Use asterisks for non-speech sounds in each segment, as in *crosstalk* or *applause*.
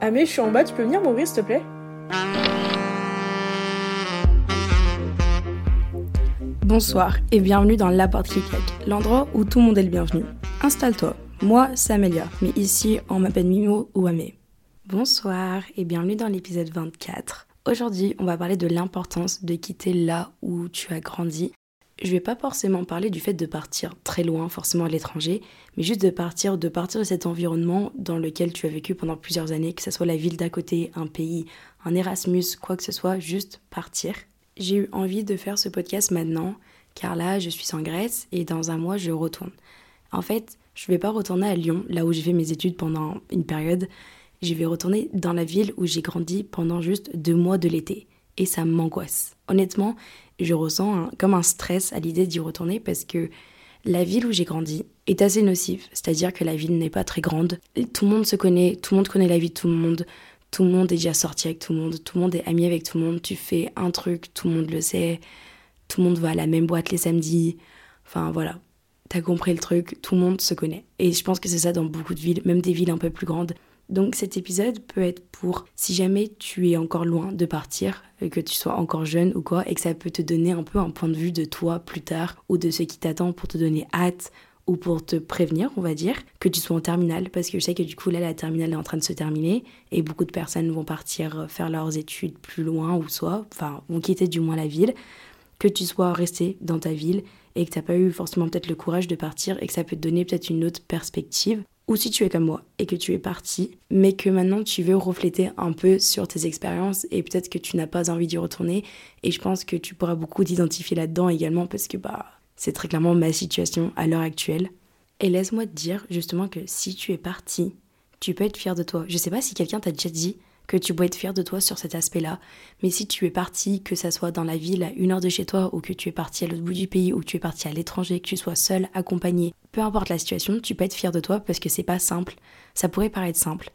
Ah mais je suis en bas, tu peux venir m'ouvrir s'il te plaît? Bonsoir et bienvenue dans La Porte qui claque, l'endroit où tout le monde est le bienvenu. Installe-toi, moi c'est Amélia, mais ici on m'appelle Mimo ou Amé. Bonsoir et bienvenue dans l'épisode 24. Aujourd'hui on va parler de l'importance de quitter là où tu as grandi. Je vais pas forcément parler du fait de partir très loin, forcément à l'étranger, mais juste de partir, de partir de cet environnement dans lequel tu as vécu pendant plusieurs années, que ce soit la ville d'à côté, un pays, un Erasmus, quoi que ce soit, juste partir. J'ai eu envie de faire ce podcast maintenant, car là, je suis en Grèce et dans un mois, je retourne. En fait, je vais pas retourner à Lyon, là où j'ai fait mes études pendant une période. Je vais retourner dans la ville où j'ai grandi pendant juste deux mois de l'été. Et ça m'angoisse. Honnêtement, je ressens comme un stress à l'idée d'y retourner parce que la ville où j'ai grandi est assez nocive. C'est-à-dire que la ville n'est pas très grande. Tout le monde se connaît, tout le monde connaît la vie de tout le monde. Tout le monde est déjà sorti avec tout le monde, tout le monde est ami avec tout le monde. Tu fais un truc, tout le monde le sait. Tout le monde va à la même boîte les samedis. Enfin voilà, t'as compris le truc, tout le monde se connaît. Et je pense que c'est ça dans beaucoup de villes, même des villes un peu plus grandes. Donc cet épisode peut être pour si jamais tu es encore loin de partir, euh, que tu sois encore jeune ou quoi, et que ça peut te donner un peu un point de vue de toi plus tard, ou de ce qui t'attend pour te donner hâte, ou pour te prévenir, on va dire, que tu sois en terminale, parce que je sais que du coup là la terminale est en train de se terminer, et beaucoup de personnes vont partir euh, faire leurs études plus loin, ou soit, enfin, vont quitter du moins la ville que tu sois resté dans ta ville et que tu n'as pas eu forcément peut-être le courage de partir et que ça peut te donner peut-être une autre perspective. Ou si tu es comme moi et que tu es parti, mais que maintenant tu veux refléter un peu sur tes expériences et peut-être que tu n'as pas envie d'y retourner. Et je pense que tu pourras beaucoup t'identifier là-dedans également parce que bah, c'est très clairement ma situation à l'heure actuelle. Et laisse-moi te dire justement que si tu es parti, tu peux être fier de toi. Je sais pas si quelqu'un t'a déjà dit que tu peux être fier de toi sur cet aspect-là, mais si tu es parti, que ça soit dans la ville à une heure de chez toi, ou que tu es parti à l'autre bout du pays, ou que tu es parti à l'étranger, que tu sois seul, accompagné, peu importe la situation, tu peux être fier de toi parce que c'est pas simple. Ça pourrait paraître simple,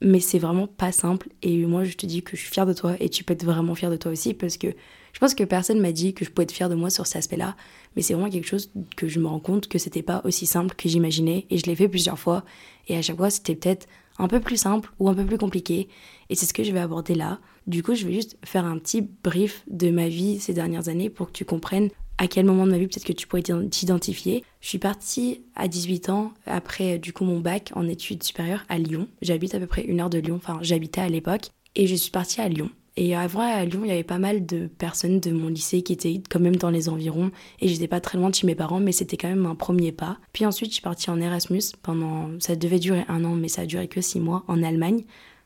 mais c'est vraiment pas simple. Et moi, je te dis que je suis fière de toi et tu peux être vraiment fier de toi aussi parce que je pense que personne m'a dit que je pouvais être fière de moi sur cet aspect-là, mais c'est vraiment quelque chose que je me rends compte que c'était pas aussi simple que j'imaginais et je l'ai fait plusieurs fois et à chaque fois c'était peut-être un peu plus simple ou un peu plus compliqué et c'est ce que je vais aborder là. Du coup, je vais juste faire un petit brief de ma vie ces dernières années pour que tu comprennes à quel moment de ma vie peut-être que tu pourrais t'identifier. Je suis partie à 18 ans après du coup mon bac en études supérieures à Lyon. J'habite à peu près une heure de Lyon, enfin j'habitais à l'époque et je suis partie à Lyon. Et avant à Lyon, il y avait pas mal de personnes de mon lycée qui étaient quand même dans les environs et j'étais pas très loin de chez mes parents, mais c'était quand même un premier pas. Puis ensuite, je suis partie en Erasmus pendant, ça devait durer un an, mais ça a duré que six mois en Allemagne,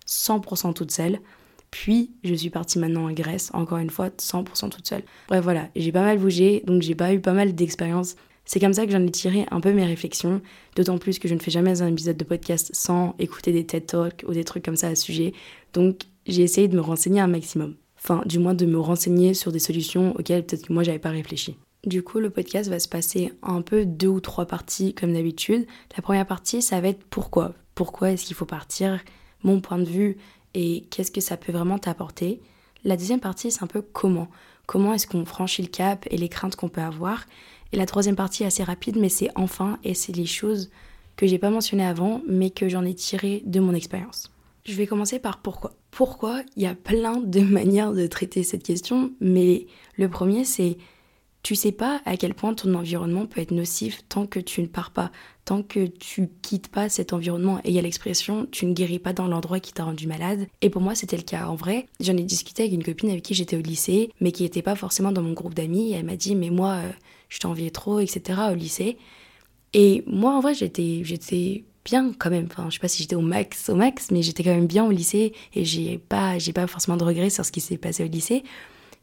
100% toute seule. Puis je suis partie maintenant en Grèce, encore une fois, 100% toute seule. Bref, voilà, j'ai pas mal bougé, donc j'ai pas eu pas mal d'expériences. C'est comme ça que j'en ai tiré un peu mes réflexions, d'autant plus que je ne fais jamais un épisode de podcast sans écouter des TED Talks ou des trucs comme ça à ce sujet. Donc j'ai essayé de me renseigner un maximum. Enfin, du moins de me renseigner sur des solutions auxquelles peut-être que moi j'avais pas réfléchi. Du coup, le podcast va se passer un peu deux ou trois parties comme d'habitude. La première partie, ça va être pourquoi? Pourquoi est-ce qu'il faut partir? Mon point de vue et qu'est-ce que ça peut vraiment t'apporter? La deuxième partie, c'est un peu comment? Comment est-ce qu'on franchit le cap et les craintes qu'on peut avoir? Et la troisième partie, assez rapide, mais c'est enfin, et c'est les choses que j'ai pas mentionnées avant, mais que j'en ai tirées de mon expérience. Je vais commencer par pourquoi. Pourquoi Il y a plein de *laughs* manières de traiter cette question, mais le premier, c'est tu sais pas à quel point ton environnement peut être nocif tant que tu ne pars pas, tant que tu quittes pas cet environnement. Et il y a l'expression tu ne guéris pas dans l'endroit qui t'a rendu malade. Et pour moi, c'était le cas. En vrai, j'en ai discuté avec une copine avec qui j'étais au lycée, mais qui n'était pas forcément dans mon groupe d'amis. Elle m'a dit mais moi, euh, je t'enviais trop, etc. au lycée. Et moi, en vrai, j'étais, j'étais bien quand même. Enfin, je sais pas si j'étais au max, au max, mais j'étais quand même bien au lycée et j'ai pas, j'ai pas forcément de regrets sur ce qui s'est passé au lycée.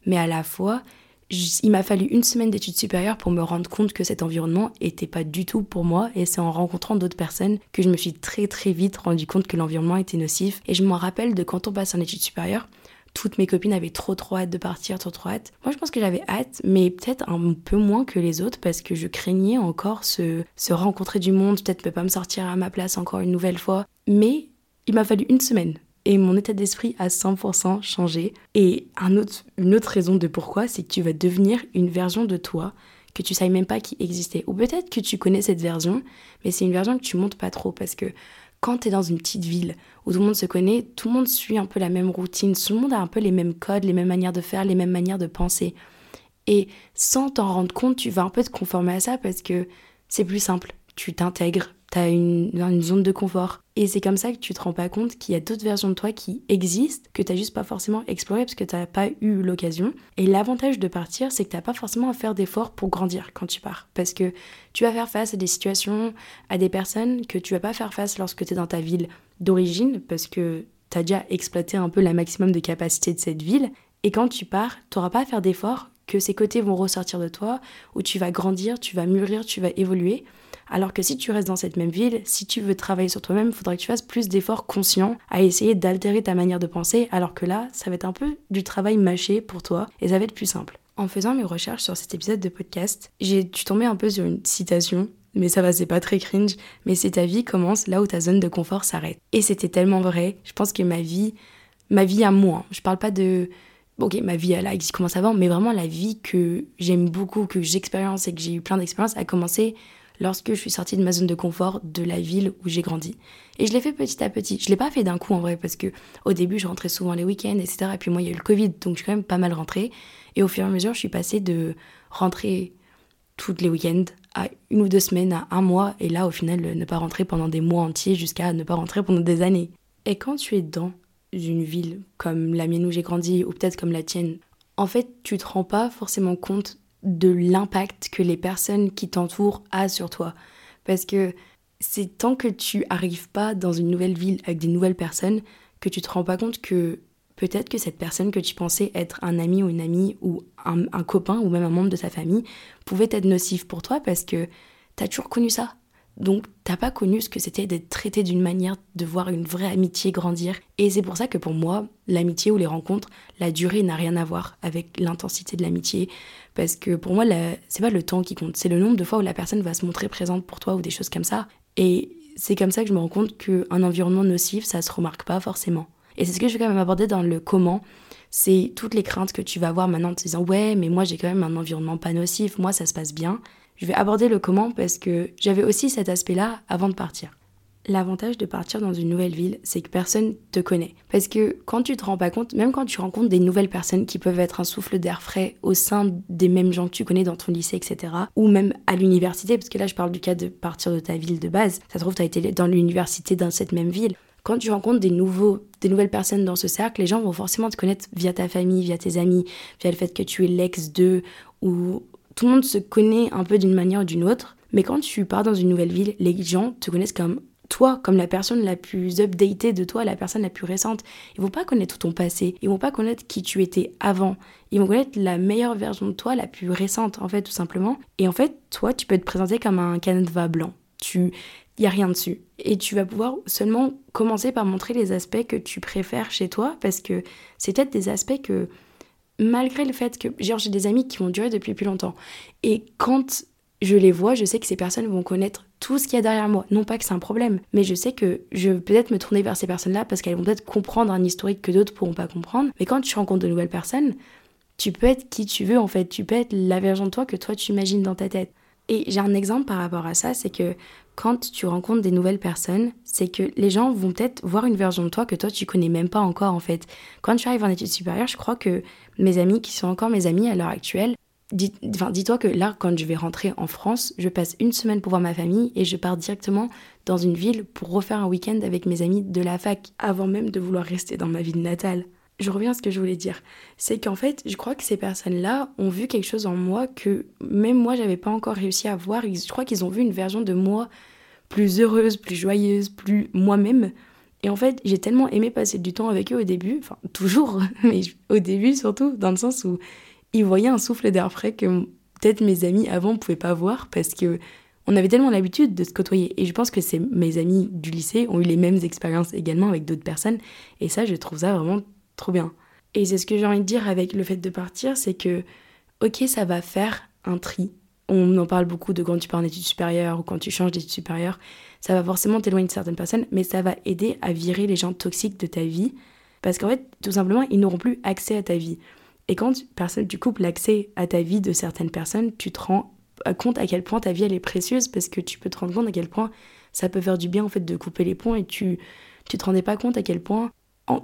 Mais à la fois, il m'a fallu une semaine d'études supérieures pour me rendre compte que cet environnement était pas du tout pour moi et c'est en rencontrant d'autres personnes que je me suis très très vite rendu compte que l'environnement était nocif et je m'en rappelle de quand on passe en études supérieures toutes mes copines avaient trop trop hâte de partir, trop trop hâte. Moi je pense que j'avais hâte, mais peut-être un peu moins que les autres parce que je craignais encore se, se rencontrer du monde, peut-être ne pas me sortir à ma place encore une nouvelle fois. Mais il m'a fallu une semaine et mon état d'esprit a 100% changé. Et un autre, une autre raison de pourquoi, c'est que tu vas devenir une version de toi que tu savais même pas qui existait. Ou peut-être que tu connais cette version, mais c'est une version que tu montes pas trop parce que quand tu es dans une petite ville où tout le monde se connaît, tout le monde suit un peu la même routine, tout le monde a un peu les mêmes codes, les mêmes manières de faire, les mêmes manières de penser. Et sans t'en rendre compte, tu vas un peu te conformer à ça parce que c'est plus simple. Tu t'intègres, tu une, une, zone de confort. Et c'est comme ça que tu te rends pas compte qu'il y a d'autres versions de toi qui existent, que tu n'as juste pas forcément exploré parce que tu n'as pas eu l'occasion. Et l'avantage de partir, c'est que tu n'as pas forcément à faire d'efforts pour grandir quand tu pars. Parce que tu vas faire face à des situations, à des personnes que tu vas pas faire face lorsque tu es dans ta ville d'origine, parce que tu as déjà exploité un peu la maximum de capacité de cette ville. Et quand tu pars, tu n'auras pas à faire d'efforts, que ces côtés vont ressortir de toi, où tu vas grandir, tu vas mûrir, tu vas évoluer. Alors que si tu restes dans cette même ville, si tu veux travailler sur toi-même, il faudra que tu fasses plus d'efforts conscients à essayer d'altérer ta manière de penser, alors que là, ça va être un peu du travail mâché pour toi et ça va être plus simple. En faisant mes recherches sur cet épisode de podcast, j'ai dû tomber un peu sur une citation mais ça va, c'est pas très cringe, mais c'est ta vie commence là où ta zone de confort s'arrête. Et c'était tellement vrai, je pense que ma vie, ma vie à moi, je parle pas de, ok, ma vie elle a commencé avant, mais vraiment la vie que j'aime beaucoup, que j'expérience et que j'ai eu plein d'expériences a commencé lorsque je suis sortie de ma zone de confort de la ville où j'ai grandi. Et je l'ai fait petit à petit. Je l'ai pas fait d'un coup en vrai parce que au début je rentrais souvent les week-ends, etc. Et puis moi il y a eu le Covid, donc je suis quand même pas mal rentrée. Et au fur et à mesure je suis passée de rentrer toutes les week-ends à une ou deux semaines, à un mois, et là au final ne pas rentrer pendant des mois entiers jusqu'à ne pas rentrer pendant des années. Et quand tu es dans une ville comme la mienne où j'ai grandi ou peut-être comme la tienne, en fait tu te rends pas forcément compte de l'impact que les personnes qui t'entourent a sur toi. Parce que c'est tant que tu arrives pas dans une nouvelle ville avec des nouvelles personnes que tu te rends pas compte que peut-être que cette personne que tu pensais être un ami ou une amie ou un, copain ou même un membre de ta famille pouvait être nocif pour toi parce que tu as toujours connu ça. Donc, t'as pas connu ce que c'était d'être traité d'une manière, de voir une vraie amitié grandir. Et c'est pour ça que pour moi, l'amitié ou les rencontres, la durée n'a rien à voir avec l'intensité de l'amitié. Parce que pour moi, c'est pas le temps qui compte, c'est le nombre de fois où la personne va se montrer présente pour toi ou des choses comme ça. Et c'est comme ça que je me rends compte qu'un environnement nocif, ça se remarque pas forcément. Et c'est ce que je vais quand même aborder dans le comment. C'est toutes les craintes que tu vas avoir maintenant en te disant ouais, mais moi j'ai quand même un environnement pas nocif, moi ça se passe bien. Je vais aborder le comment parce que j'avais aussi cet aspect-là avant de partir. L'avantage de partir dans une nouvelle ville, c'est que personne te connaît. Parce que quand tu te rends pas compte, même quand tu rencontres des nouvelles personnes qui peuvent être un souffle d'air frais au sein des mêmes gens que tu connais dans ton lycée, etc., ou même à l'université, parce que là je parle du cas de partir de ta ville de base, ça se trouve tu as été dans l'université dans cette même ville. Quand tu rencontres des, nouveaux, des nouvelles personnes dans ce cercle, les gens vont forcément te connaître via ta famille, via tes amis, via le fait que tu es l'ex d'eux, ou tout le monde se connaît un peu d'une manière ou d'une autre, mais quand tu pars dans une nouvelle ville, les gens te connaissent comme toi, comme la personne la plus updatée de toi, la personne la plus récente. Ils vont pas connaître tout ton passé, ils vont pas connaître qui tu étais avant. Ils vont connaître la meilleure version de toi, la plus récente en fait, tout simplement. Et en fait, toi, tu peux te présenter comme un canevas blanc. Tu il y a rien dessus. Et tu vas pouvoir seulement commencer par montrer les aspects que tu préfères chez toi parce que c'est peut-être des aspects que malgré le fait que genre j'ai des amis qui vont durer depuis plus longtemps et quand je les vois, je sais que ces personnes vont connaître tout ce qu'il y a derrière moi. Non pas que c'est un problème, mais je sais que je vais peut-être me tourner vers ces personnes-là parce qu'elles vont peut-être comprendre un historique que d'autres pourront pas comprendre. Mais quand tu rencontres de nouvelles personnes, tu peux être qui tu veux en fait. Tu peux être la version de toi que toi tu imagines dans ta tête. Et j'ai un exemple par rapport à ça, c'est que quand tu rencontres des nouvelles personnes, c'est que les gens vont peut-être voir une version de toi que toi tu connais même pas encore en fait. Quand tu arrives en études supérieures, je crois que mes amis qui sont encore mes amis à l'heure actuelle, dis, toi que là, quand je vais rentrer en France, je passe une semaine pour voir ma famille et je pars directement dans une ville pour refaire un week-end avec mes amis de la fac, avant même de vouloir rester dans ma ville natale je reviens à ce que je voulais dire. C'est qu'en fait, je crois que ces personnes-là ont vu quelque chose en moi que même moi, j'avais pas encore réussi à voir. Je crois qu'ils ont vu une version de moi plus heureuse, plus joyeuse, plus moi-même. Et en fait, j'ai tellement aimé passer du temps avec eux au début, enfin toujours, *laughs* mais au début surtout, dans le sens où il voyait un souffle d'air frais que peut-être mes amis avant ne pouvaient pas voir parce que on avait tellement l'habitude de se côtoyer. Et je pense que c'est mes amis du lycée ont eu les mêmes expériences également avec d'autres personnes. Et ça, je trouve ça vraiment trop bien. Et c'est ce que j'ai envie de dire avec le fait de partir, c'est que, ok, ça va faire un tri. On en parle beaucoup de quand tu pars en études supérieures ou quand tu changes d'études supérieures. Ça va forcément t'éloigner de certaines personnes, mais ça va aider à virer les gens toxiques de ta vie. Parce qu'en fait, tout simplement, ils n'auront plus accès à ta vie. Et quand tu, tu coupes l'accès à ta vie de certaines personnes, tu te rends compte à quel point ta vie elle est précieuse parce que tu peux te rendre compte à quel point ça peut faire du bien en fait de couper les ponts et tu tu te rendais pas compte à quel point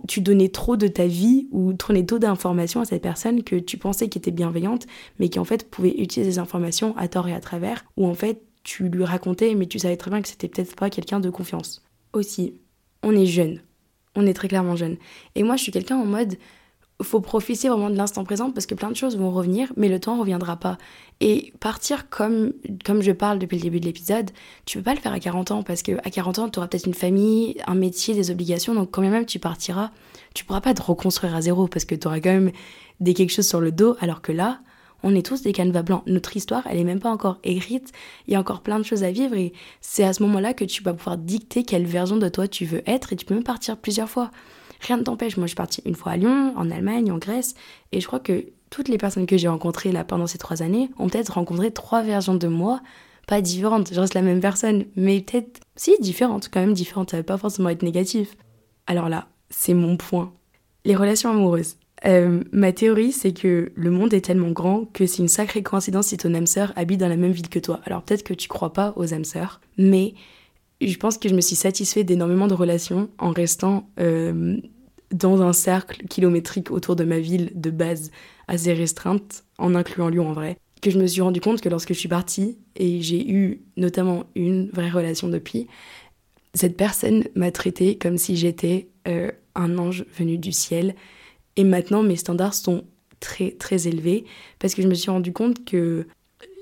tu donnais trop de ta vie ou donnais trop d'informations à cette personne que tu pensais qui était bienveillante mais qui en fait pouvait utiliser ces informations à tort et à travers ou en fait tu lui racontais mais tu savais très bien que c'était peut-être pas quelqu'un de confiance. Aussi, on est jeune. On est très clairement jeune. Et moi je suis quelqu'un en mode faut profiter vraiment de l'instant présent parce que plein de choses vont revenir, mais le temps ne reviendra pas. Et partir comme, comme je parle depuis le début de l'épisode, tu peux pas le faire à 40 ans parce que à 40 ans, tu auras peut-être une famille, un métier, des obligations, donc quand même tu partiras, tu pourras pas te reconstruire à zéro parce que tu auras quand même des quelque chose sur le dos, alors que là, on est tous des canevas blancs. Notre histoire, elle est même pas encore écrite. Il y a encore plein de choses à vivre et c'est à ce moment-là que tu vas pouvoir dicter quelle version de toi tu veux être et tu peux même partir plusieurs fois rien ne t'empêche. Moi, je suis partie une fois à Lyon, en Allemagne, en Grèce, et je crois que toutes les personnes que j'ai rencontrées là pendant ces trois années ont peut-être rencontré trois versions de moi, pas différentes. Je reste la même personne, mais peut-être si différentes, quand même différentes. Ça veut pas forcément être négatif. Alors là, c'est mon point. Les relations amoureuses. Euh, ma théorie, c'est que le monde est tellement grand que c'est une sacrée coïncidence si ton âme sœur habite dans la même ville que toi. Alors peut-être que tu crois pas aux âmes sœurs, mais je pense que je me suis satisfait d'énormément de relations en restant euh, dans un cercle kilométrique autour de ma ville de base assez restreinte, en incluant Lyon en vrai, que je me suis rendu compte que lorsque je suis partie, et j'ai eu notamment une vraie relation depuis, cette personne m'a traité comme si j'étais euh, un ange venu du ciel. Et maintenant, mes standards sont très très élevés parce que je me suis rendu compte que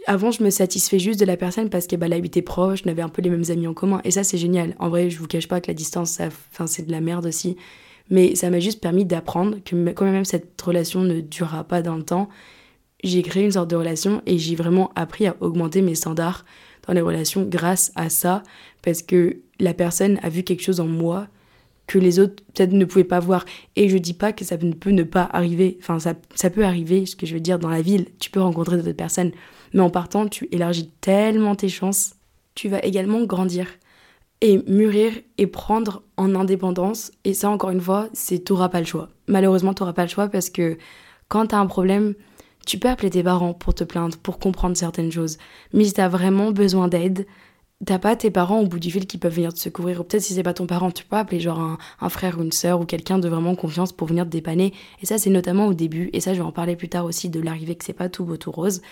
avant, je me satisfais juste de la personne parce qu'elle bah, habitait proche, on avait un peu les mêmes amis en commun. Et ça, c'est génial. En vrai, je vous cache pas que la distance, ça, c'est de la merde aussi. Mais ça m'a juste permis d'apprendre que quand même cette relation ne durera pas dans le temps, j'ai créé une sorte de relation et j'ai vraiment appris à augmenter mes standards dans les relations grâce à ça. Parce que la personne a vu quelque chose en moi que les autres peut-être ne pouvaient pas voir. Et je dis pas que ça ne peut ne pas arriver. Enfin, ça, ça peut arriver, ce que je veux dire, dans la ville. Tu peux rencontrer d'autres personnes. Mais en partant, tu élargis tellement tes chances. Tu vas également grandir et mûrir et prendre en indépendance. Et ça, encore une fois, c'est t'auras pas le choix. Malheureusement, t'auras pas le choix parce que quand t'as un problème, tu peux appeler tes parents pour te plaindre, pour comprendre certaines choses. Mais si t'as vraiment besoin d'aide, t'as pas tes parents au bout du fil qui peuvent venir te secourir. Ou peut-être si c'est pas ton parent, tu peux appeler genre un, frère ou une sœur ou quelqu'un de vraiment confiance pour venir te dépanner. Et ça, c'est notamment au début. Et ça, je vais en parler plus tard aussi de l'arrivée que c'est pas tout beau tout rose.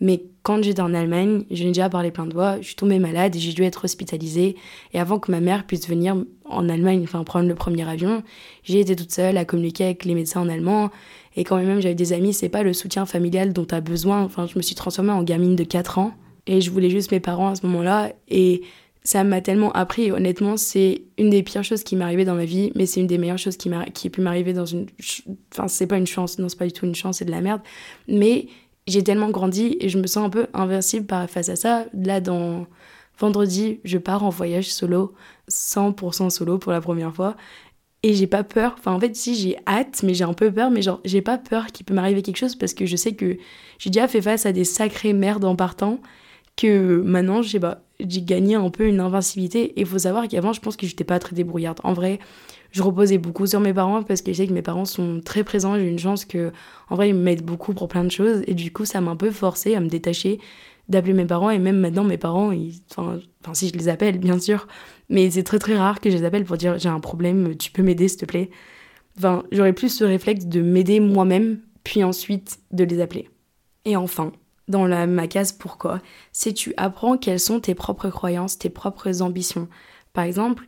Mais quand j'étais en Allemagne, je l'ai déjà parlé plein de fois, je suis tombée malade et j'ai dû être hospitalisée. Et avant que ma mère puisse venir en Allemagne, enfin prendre le premier avion, j'ai été toute seule à communiquer avec les médecins en allemand. Et quand même j'avais des amis, c'est pas le soutien familial dont tu as besoin. Enfin, je me suis transformée en gamine de 4 ans et je voulais juste mes parents à ce moment-là. Et ça m'a tellement appris. honnêtement, c'est une des pires choses qui m'est arrivée dans ma vie, mais c'est une des meilleures choses qui, qui pu m'arriver dans une. Enfin, c'est pas une chance, non, c'est pas du tout une chance, c'est de la merde. Mais j'ai tellement grandi et je me sens un peu invincible face à ça. Là, dans vendredi, je pars en voyage solo, 100% solo pour la première fois. Et j'ai pas peur. Enfin, en fait, si j'ai hâte, mais j'ai un peu peur, mais genre, j'ai pas peur qu'il peut m'arriver quelque chose parce que je sais que j'ai déjà fait face à des sacrées merdes en partant. Que maintenant, j'ai gagné un peu une invincibilité. Et il faut savoir qu'avant, je pense que j'étais pas très débrouillarde. En vrai, je reposais beaucoup sur mes parents parce que je sais que mes parents sont très présents. J'ai une chance que, en vrai, ils m'aident beaucoup pour plein de choses. Et du coup, ça m'a un peu forcé à me détacher d'appeler mes parents. Et même maintenant, mes parents, enfin, si je les appelle, bien sûr. Mais c'est très très rare que je les appelle pour dire j'ai un problème, tu peux m'aider, s'il te plaît. Enfin, j'aurais plus ce réflexe de m'aider moi-même, puis ensuite de les appeler. Et enfin, dans la, ma case pourquoi, c'est tu apprends quelles sont tes propres croyances, tes propres ambitions. Par exemple,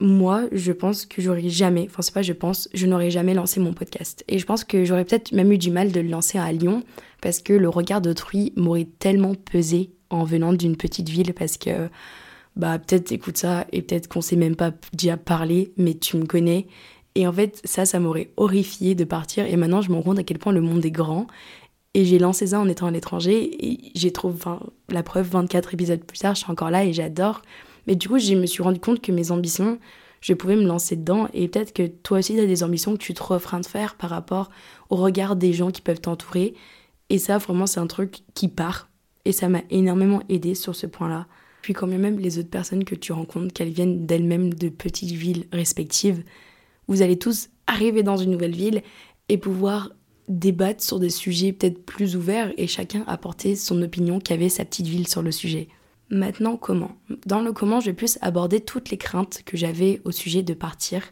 moi, je pense que j'aurais jamais, enfin c'est pas je pense, je n'aurais jamais lancé mon podcast. Et je pense que j'aurais peut-être même eu du mal de le lancer à Lyon parce que le regard d'autrui m'aurait tellement pesé en venant d'une petite ville parce que bah peut-être écoute ça et peut-être qu'on s'est même pas déjà parlé, mais tu me connais Et en fait, ça, ça m'aurait horrifié de partir. Et maintenant, je me rends compte à quel point le monde est grand. Et j'ai lancé ça en étant à l'étranger. Et j'ai trouvé, la preuve, 24 épisodes plus tard, je suis encore là et j'adore. Mais du coup, je me suis rendu compte que mes ambitions, je pouvais me lancer dedans. Et peut-être que toi aussi, tu as des ambitions que tu te refrains de faire par rapport au regard des gens qui peuvent t'entourer. Et ça, vraiment, c'est un truc qui part. Et ça m'a énormément aidé sur ce point-là. Puis quand même les autres personnes que tu rencontres, qu'elles viennent d'elles-mêmes de petites villes respectives, vous allez tous arriver dans une nouvelle ville et pouvoir débattre sur des sujets peut-être plus ouverts et chacun apporter son opinion qu'avait sa petite ville sur le sujet. Maintenant, comment? Dans le comment, je vais plus aborder toutes les craintes que j'avais au sujet de partir.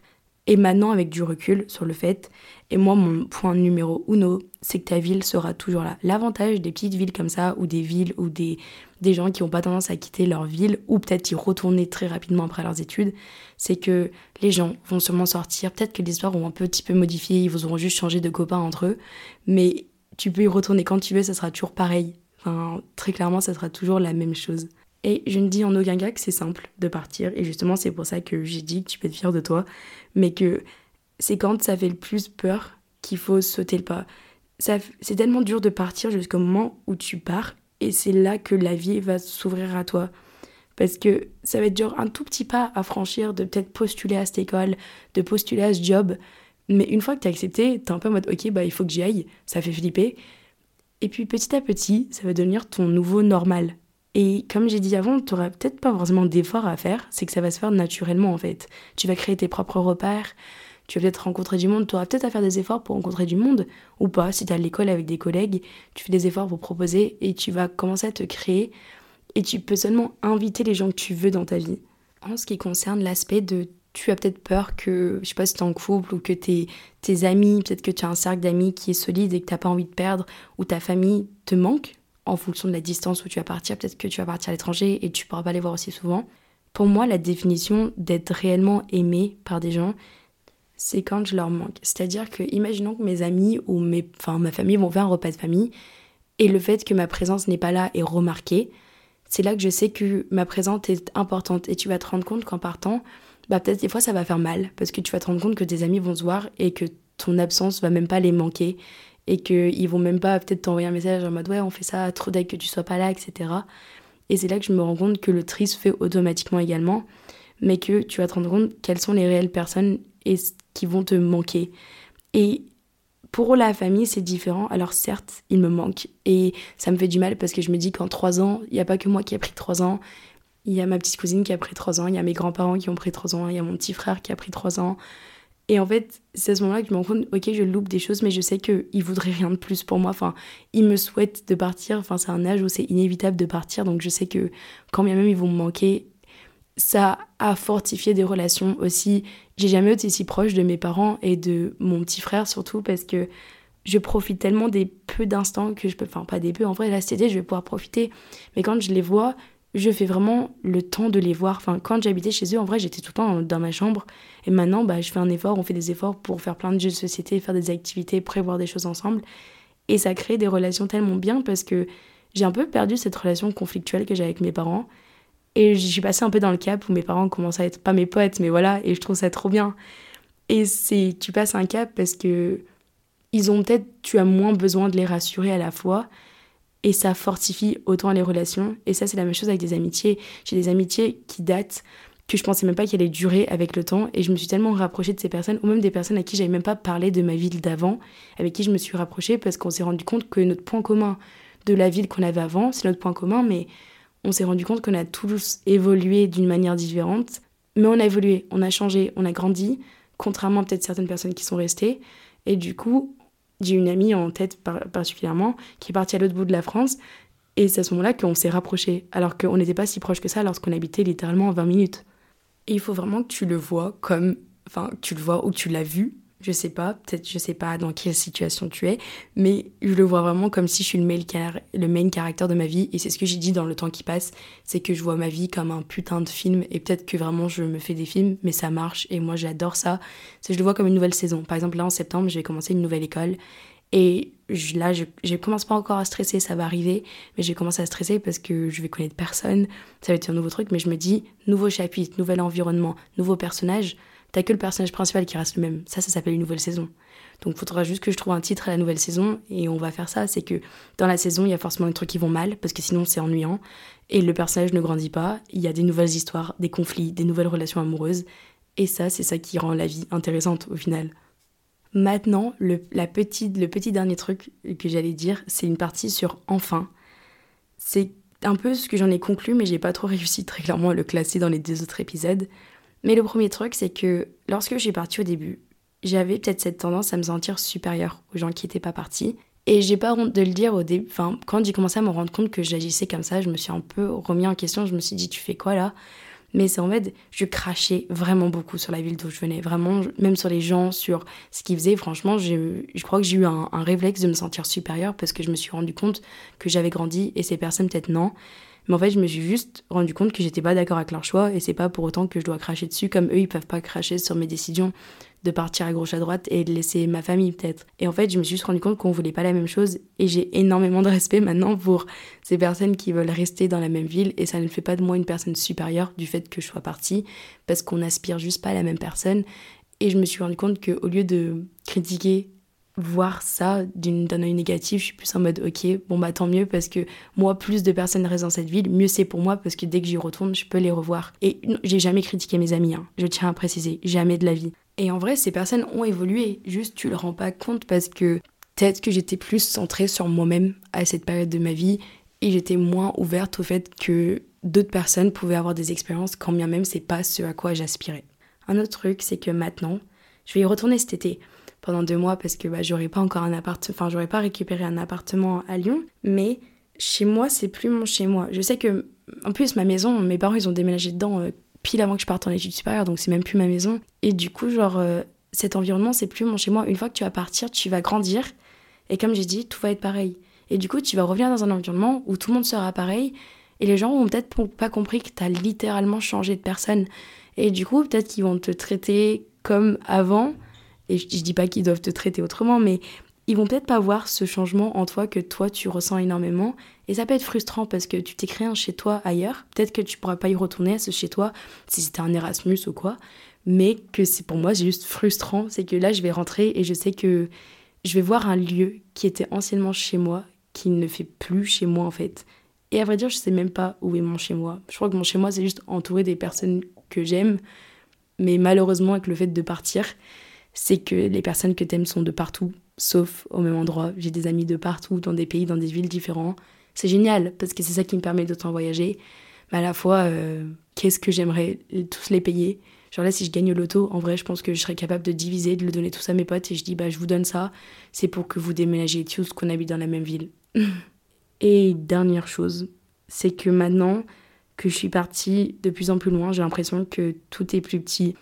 Et maintenant, avec du recul sur le fait, et moi, mon point numéro uno, c'est que ta ville sera toujours là. L'avantage des petites villes comme ça, ou des villes, ou des, des gens qui n'ont pas tendance à quitter leur ville, ou peut-être y retourner très rapidement après leurs études, c'est que les gens vont sûrement sortir. Peut-être que l'histoire vont un petit peu modifié, ils auront juste changé de copains entre eux, mais tu peux y retourner quand tu veux, ça sera toujours pareil. Enfin, très clairement, ça sera toujours la même chose. Et je ne dis en aucun cas que c'est simple de partir. Et justement, c'est pour ça que j'ai dit que tu peux être fier de toi. Mais que c'est quand ça fait le plus peur qu'il faut sauter le pas. C'est tellement dur de partir jusqu'au moment où tu pars. Et c'est là que la vie va s'ouvrir à toi. Parce que ça va être genre un tout petit pas à franchir de peut-être postuler à cette école, de postuler à ce job. Mais une fois que tu as accepté, tu es un peu en mode ok, bah il faut que j'y aille. Ça fait flipper. Et puis petit à petit, ça va devenir ton nouveau normal. Et comme j'ai dit avant, tu n'auras peut-être pas forcément d'efforts à faire, c'est que ça va se faire naturellement en fait. Tu vas créer tes propres repères, tu vas peut-être rencontrer du monde, tu auras peut-être à faire des efforts pour rencontrer du monde, ou pas, si tu es à l'école avec des collègues, tu fais des efforts pour proposer et tu vas commencer à te créer. Et tu peux seulement inviter les gens que tu veux dans ta vie. En ce qui concerne l'aspect de tu as peut-être peur que, je sais pas si tu es en couple ou que tes, tes amis, peut-être que tu as un cercle d'amis qui est solide et que tu n'as pas envie de perdre, ou ta famille te manque, en fonction de la distance où tu vas partir. Peut-être que tu vas partir à l'étranger et tu pourras pas les voir aussi souvent. Pour moi, la définition d'être réellement aimé par des gens, c'est quand je leur manque. C'est-à-dire que, imaginons que mes amis ou mes, enfin, ma famille vont faire un repas de famille et le fait que ma présence n'est pas là est remarqué, c'est là que je sais que ma présence est importante et tu vas te rendre compte qu'en partant, bah peut-être des fois ça va faire mal parce que tu vas te rendre compte que tes amis vont se voir et que ton absence va même pas les manquer et qu'ils vont même pas peut-être t'envoyer un message en mode ouais on fait ça trop dès que tu sois pas là etc et c'est là que je me rends compte que le tri se fait automatiquement également mais que tu vas te rendre compte quelles sont les réelles personnes et qui vont te manquer et pour la famille, c'est différent. Alors certes, il me manque et ça me fait du mal parce que je me dis qu'en trois ans, il n'y a pas que moi qui a pris trois ans. Il y a ma petite cousine qui a pris trois ans, il y a mes grands-parents qui ont pris trois ans, il y a mon petit frère qui a pris trois ans. Et en fait, c'est à ce moment-là que je me rends compte, ok, je loupe des choses, mais je sais qu'il voudrait rien de plus pour moi. Enfin, il me souhaite de partir. Enfin, c'est un âge où c'est inévitable de partir. Donc, je sais que quand bien même ils vont me manquer, ça a fortifié des relations aussi. J'ai jamais été si proche de mes parents et de mon petit frère surtout parce que je profite tellement des peu d'instants que je peux. Enfin, pas des peu, en vrai, cet été, je vais pouvoir profiter. Mais quand je les vois, je fais vraiment le temps de les voir. Enfin, quand j'habitais chez eux, en vrai, j'étais tout le temps dans ma chambre. Et maintenant, bah, je fais un effort, on fait des efforts pour faire plein de jeux de société, faire des activités, prévoir des choses ensemble. Et ça crée des relations tellement bien parce que j'ai un peu perdu cette relation conflictuelle que j'ai avec mes parents. Et je suis passée un peu dans le cap où mes parents commencent à être pas mes potes, mais voilà, et je trouve ça trop bien. Et c'est, tu passes un cap parce que ils ont peut-être, tu as moins besoin de les rassurer à la fois et ça fortifie autant les relations. Et ça, c'est la même chose avec des amitiés. J'ai des amitiés qui datent que je pensais même pas qu'elles allaient durer avec le temps et je me suis tellement rapprochée de ces personnes ou même des personnes à qui j'avais même pas parlé de ma ville d'avant avec qui je me suis rapprochée parce qu'on s'est rendu compte que notre point commun de la ville qu'on avait avant c'est notre point commun mais on s'est rendu compte qu'on a tous évolué d'une manière différente mais on a évolué on a changé on a grandi contrairement à peut-être certaines personnes qui sont restées et du coup j'ai une amie en tête particulièrement qui est partie à l'autre bout de la France. Et c'est à ce moment-là qu'on s'est rapprochés, alors qu'on n'était pas si proche que ça lorsqu'on habitait littéralement 20 minutes. Et il faut vraiment que tu le vois comme. Enfin, tu le vois ou tu l'as vu, je sais pas, peut-être je sais pas dans quelle situation tu es, mais je le vois vraiment comme si je suis le main, le main caractère de ma vie, et c'est ce que j'ai dit dans le temps qui passe, c'est que je vois ma vie comme un putain de film, et peut-être que vraiment je me fais des films, mais ça marche, et moi j'adore ça, c'est je le vois comme une nouvelle saison. Par exemple là en septembre, je vais commencer une nouvelle école, et là, je, je commence pas encore à stresser, ça va arriver, mais j'ai commencé à stresser parce que je vais connaître personne, ça va être un nouveau truc, mais je me dis, nouveau chapitre, nouvel environnement, nouveau personnage, t'as que le personnage principal qui reste le même. Ça, ça s'appelle une nouvelle saison. Donc il faudra juste que je trouve un titre à la nouvelle saison et on va faire ça. C'est que dans la saison, il y a forcément des trucs qui vont mal parce que sinon c'est ennuyant et le personnage ne grandit pas. Il y a des nouvelles histoires, des conflits, des nouvelles relations amoureuses et ça, c'est ça qui rend la vie intéressante au final. Maintenant, le, le petit dernier truc que j'allais dire, c'est une partie sur enfin. C'est un peu ce que j'en ai conclu, mais j'ai pas trop réussi très clairement à le classer dans les deux autres épisodes. Mais le premier truc, c'est que lorsque j'ai parti au début, j'avais peut-être cette tendance à me sentir supérieure aux gens qui n'étaient pas partis. Et j'ai pas honte de le dire au début. Enfin, quand j'ai commencé à me rendre compte que j'agissais comme ça, je me suis un peu remis en question. Je me suis dit, tu fais quoi là? Mais c'est en fait, je crachais vraiment beaucoup sur la ville d'où je venais. Vraiment, même sur les gens, sur ce qu'ils faisaient. Franchement, je crois que j'ai eu un, un réflexe de me sentir supérieure parce que je me suis rendu compte que j'avais grandi et ces personnes, peut-être non. Mais en fait, je me suis juste rendu compte que j'étais pas d'accord avec leur choix et c'est pas pour autant que je dois cracher dessus comme eux, ils peuvent pas cracher sur mes décisions de partir à gauche à droite et de laisser ma famille peut-être. Et en fait, je me suis juste rendu compte qu'on voulait pas la même chose et j'ai énormément de respect maintenant pour ces personnes qui veulent rester dans la même ville et ça ne fait pas de moi une personne supérieure du fait que je sois partie parce qu'on aspire juste pas à la même personne. Et je me suis rendu compte qu'au lieu de critiquer voir ça d'un œil négatif, je suis plus en mode ok, bon bah tant mieux parce que moi, plus de personnes restent dans cette ville, mieux c'est pour moi parce que dès que j'y retourne, je peux les revoir. Et j'ai jamais critiqué mes amis, hein. je tiens à préciser, jamais de la vie. Et en vrai, ces personnes ont évolué, juste tu le rends pas compte parce que peut-être que j'étais plus centrée sur moi-même à cette période de ma vie et j'étais moins ouverte au fait que d'autres personnes pouvaient avoir des expériences quand bien même c'est pas ce à quoi j'aspirais. Un autre truc, c'est que maintenant, je vais y retourner cet été pendant deux mois parce que bah, j'aurais pas encore un appart, enfin j'aurais pas récupéré un appartement à Lyon, mais chez moi c'est plus mon chez moi. Je sais que en plus ma maison, mes parents ils ont déménagé dedans euh, pile avant que je parte en études supérieures, donc c'est même plus ma maison. Et du coup genre euh, cet environnement c'est plus mon chez moi. Une fois que tu vas partir, tu vas grandir et comme j'ai dit, tout va être pareil. Et du coup tu vas revenir dans un environnement où tout le monde sera pareil et les gens ont peut-être pas compris que tu as littéralement changé de personne. Et du coup peut-être qu'ils vont te traiter comme avant et je, dis pas qu'ils doivent te traiter autrement, mais ils vont peut-être pas voir ce changement en toi que toi tu ressens énormément. Et ça peut être frustrant parce que tu t'es créé un chez toi ailleurs. Peut-être que tu pourras pas y retourner à ce chez toi si c'était un Erasmus ou quoi. Mais que c'est pour moi, c'est juste frustrant. C'est que là, je vais rentrer et je sais que je vais voir un lieu qui était anciennement chez moi, qui ne fait plus chez moi en fait. Et à vrai dire, je sais même pas où est mon chez moi. Je crois que mon chez moi, c'est juste entouré des personnes que j'aime. Mais malheureusement, avec le fait de partir, c'est que les personnes que t'aimes sont de partout, sauf au même endroit. J'ai des amis de partout, dans des pays, dans des villes différents. C'est génial, parce que c'est ça qui me permet d'autant voyager. Mais à la fois, euh, qu'est-ce que j'aimerais tous les payer? Genre là, si je gagne l'auto, en vrai, je pense que je serais capable de diviser, de le donner tous à mes potes, et je dis, bah, je vous donne ça, c'est pour que vous déménagiez tous, qu'on habite dans la même ville. *laughs* et dernière chose, c'est que maintenant que je suis partie de plus en plus loin, j'ai l'impression que tout est plus petit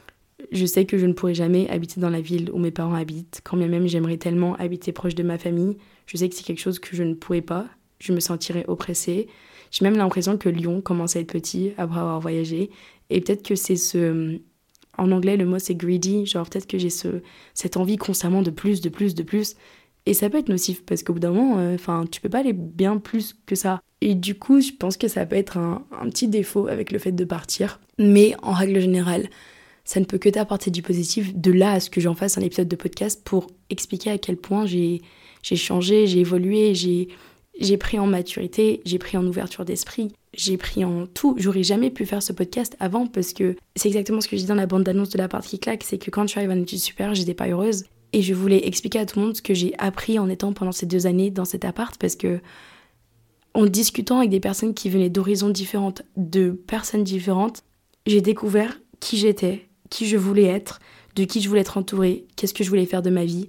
je sais que je ne pourrai jamais habiter dans la ville où mes parents habitent, quand bien même j'aimerais tellement habiter proche de ma famille. Je sais que c'est quelque chose que je ne pourrais pas. Je me sentirais oppressée. J'ai même l'impression que Lyon commence à être petit après avoir voyagé. Et peut-être que c'est ce. En anglais, le mot c'est greedy. Genre, peut-être que j'ai ce, cette envie constamment de plus, de plus, de plus. Et ça peut être nocif parce qu'au bout d'un moment, euh, enfin, tu peux pas aller bien plus que ça. Et du coup, je pense que ça peut être un, un petit défaut avec le fait de partir. Mais en règle générale, ça ne peut que t'apporter du positif. De là à ce que j'en fasse un épisode de podcast pour expliquer à quel point j'ai changé, j'ai évolué, j'ai pris en maturité, j'ai pris en ouverture d'esprit, j'ai pris en tout. J'aurais jamais pu faire ce podcast avant parce que c'est exactement ce que je dis dans la bande d'annonce de la part qui claque, c'est que quand je suis arrivée en études supérieures, j'étais pas heureuse. Et je voulais expliquer à tout le monde ce que j'ai appris en étant pendant ces deux années dans cet appart parce que en discutant avec des personnes qui venaient d'horizons différentes, de personnes différentes, j'ai découvert qui j'étais, qui je voulais être, de qui je voulais être entourée, qu'est-ce que je voulais faire de ma vie.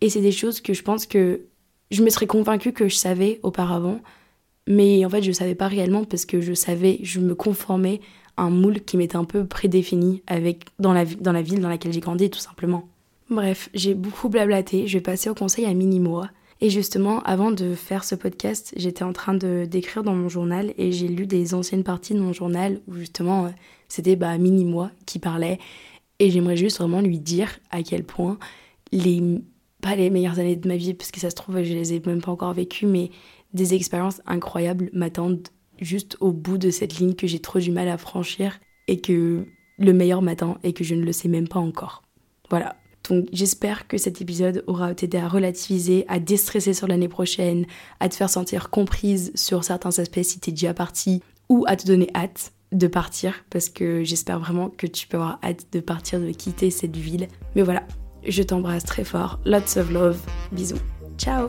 Et c'est des choses que je pense que je me serais convaincue que je savais auparavant, mais en fait je ne savais pas réellement parce que je savais, je me conformais à un moule qui m'était un peu prédéfini avec, dans, la, dans la ville dans laquelle j'ai grandi tout simplement. Bref, j'ai beaucoup blablaté, je vais passer au conseil à mini-moi. Et justement, avant de faire ce podcast, j'étais en train de d'écrire dans mon journal et j'ai lu des anciennes parties de mon journal où justement euh, c'était bah, mini moi qui parlait. Et j'aimerais juste vraiment lui dire à quel point les pas les meilleures années de ma vie parce que ça se trouve je les ai même pas encore vécues mais des expériences incroyables m'attendent juste au bout de cette ligne que j'ai trop du mal à franchir et que le meilleur matin et que je ne le sais même pas encore. Voilà. Donc j'espère que cet épisode aura t'aider à relativiser, à déstresser sur l'année prochaine, à te faire sentir comprise sur certains aspects si t'es déjà parti, ou à te donner hâte de partir, parce que j'espère vraiment que tu peux avoir hâte de partir, de quitter cette ville. Mais voilà, je t'embrasse très fort, lots of love, bisous, ciao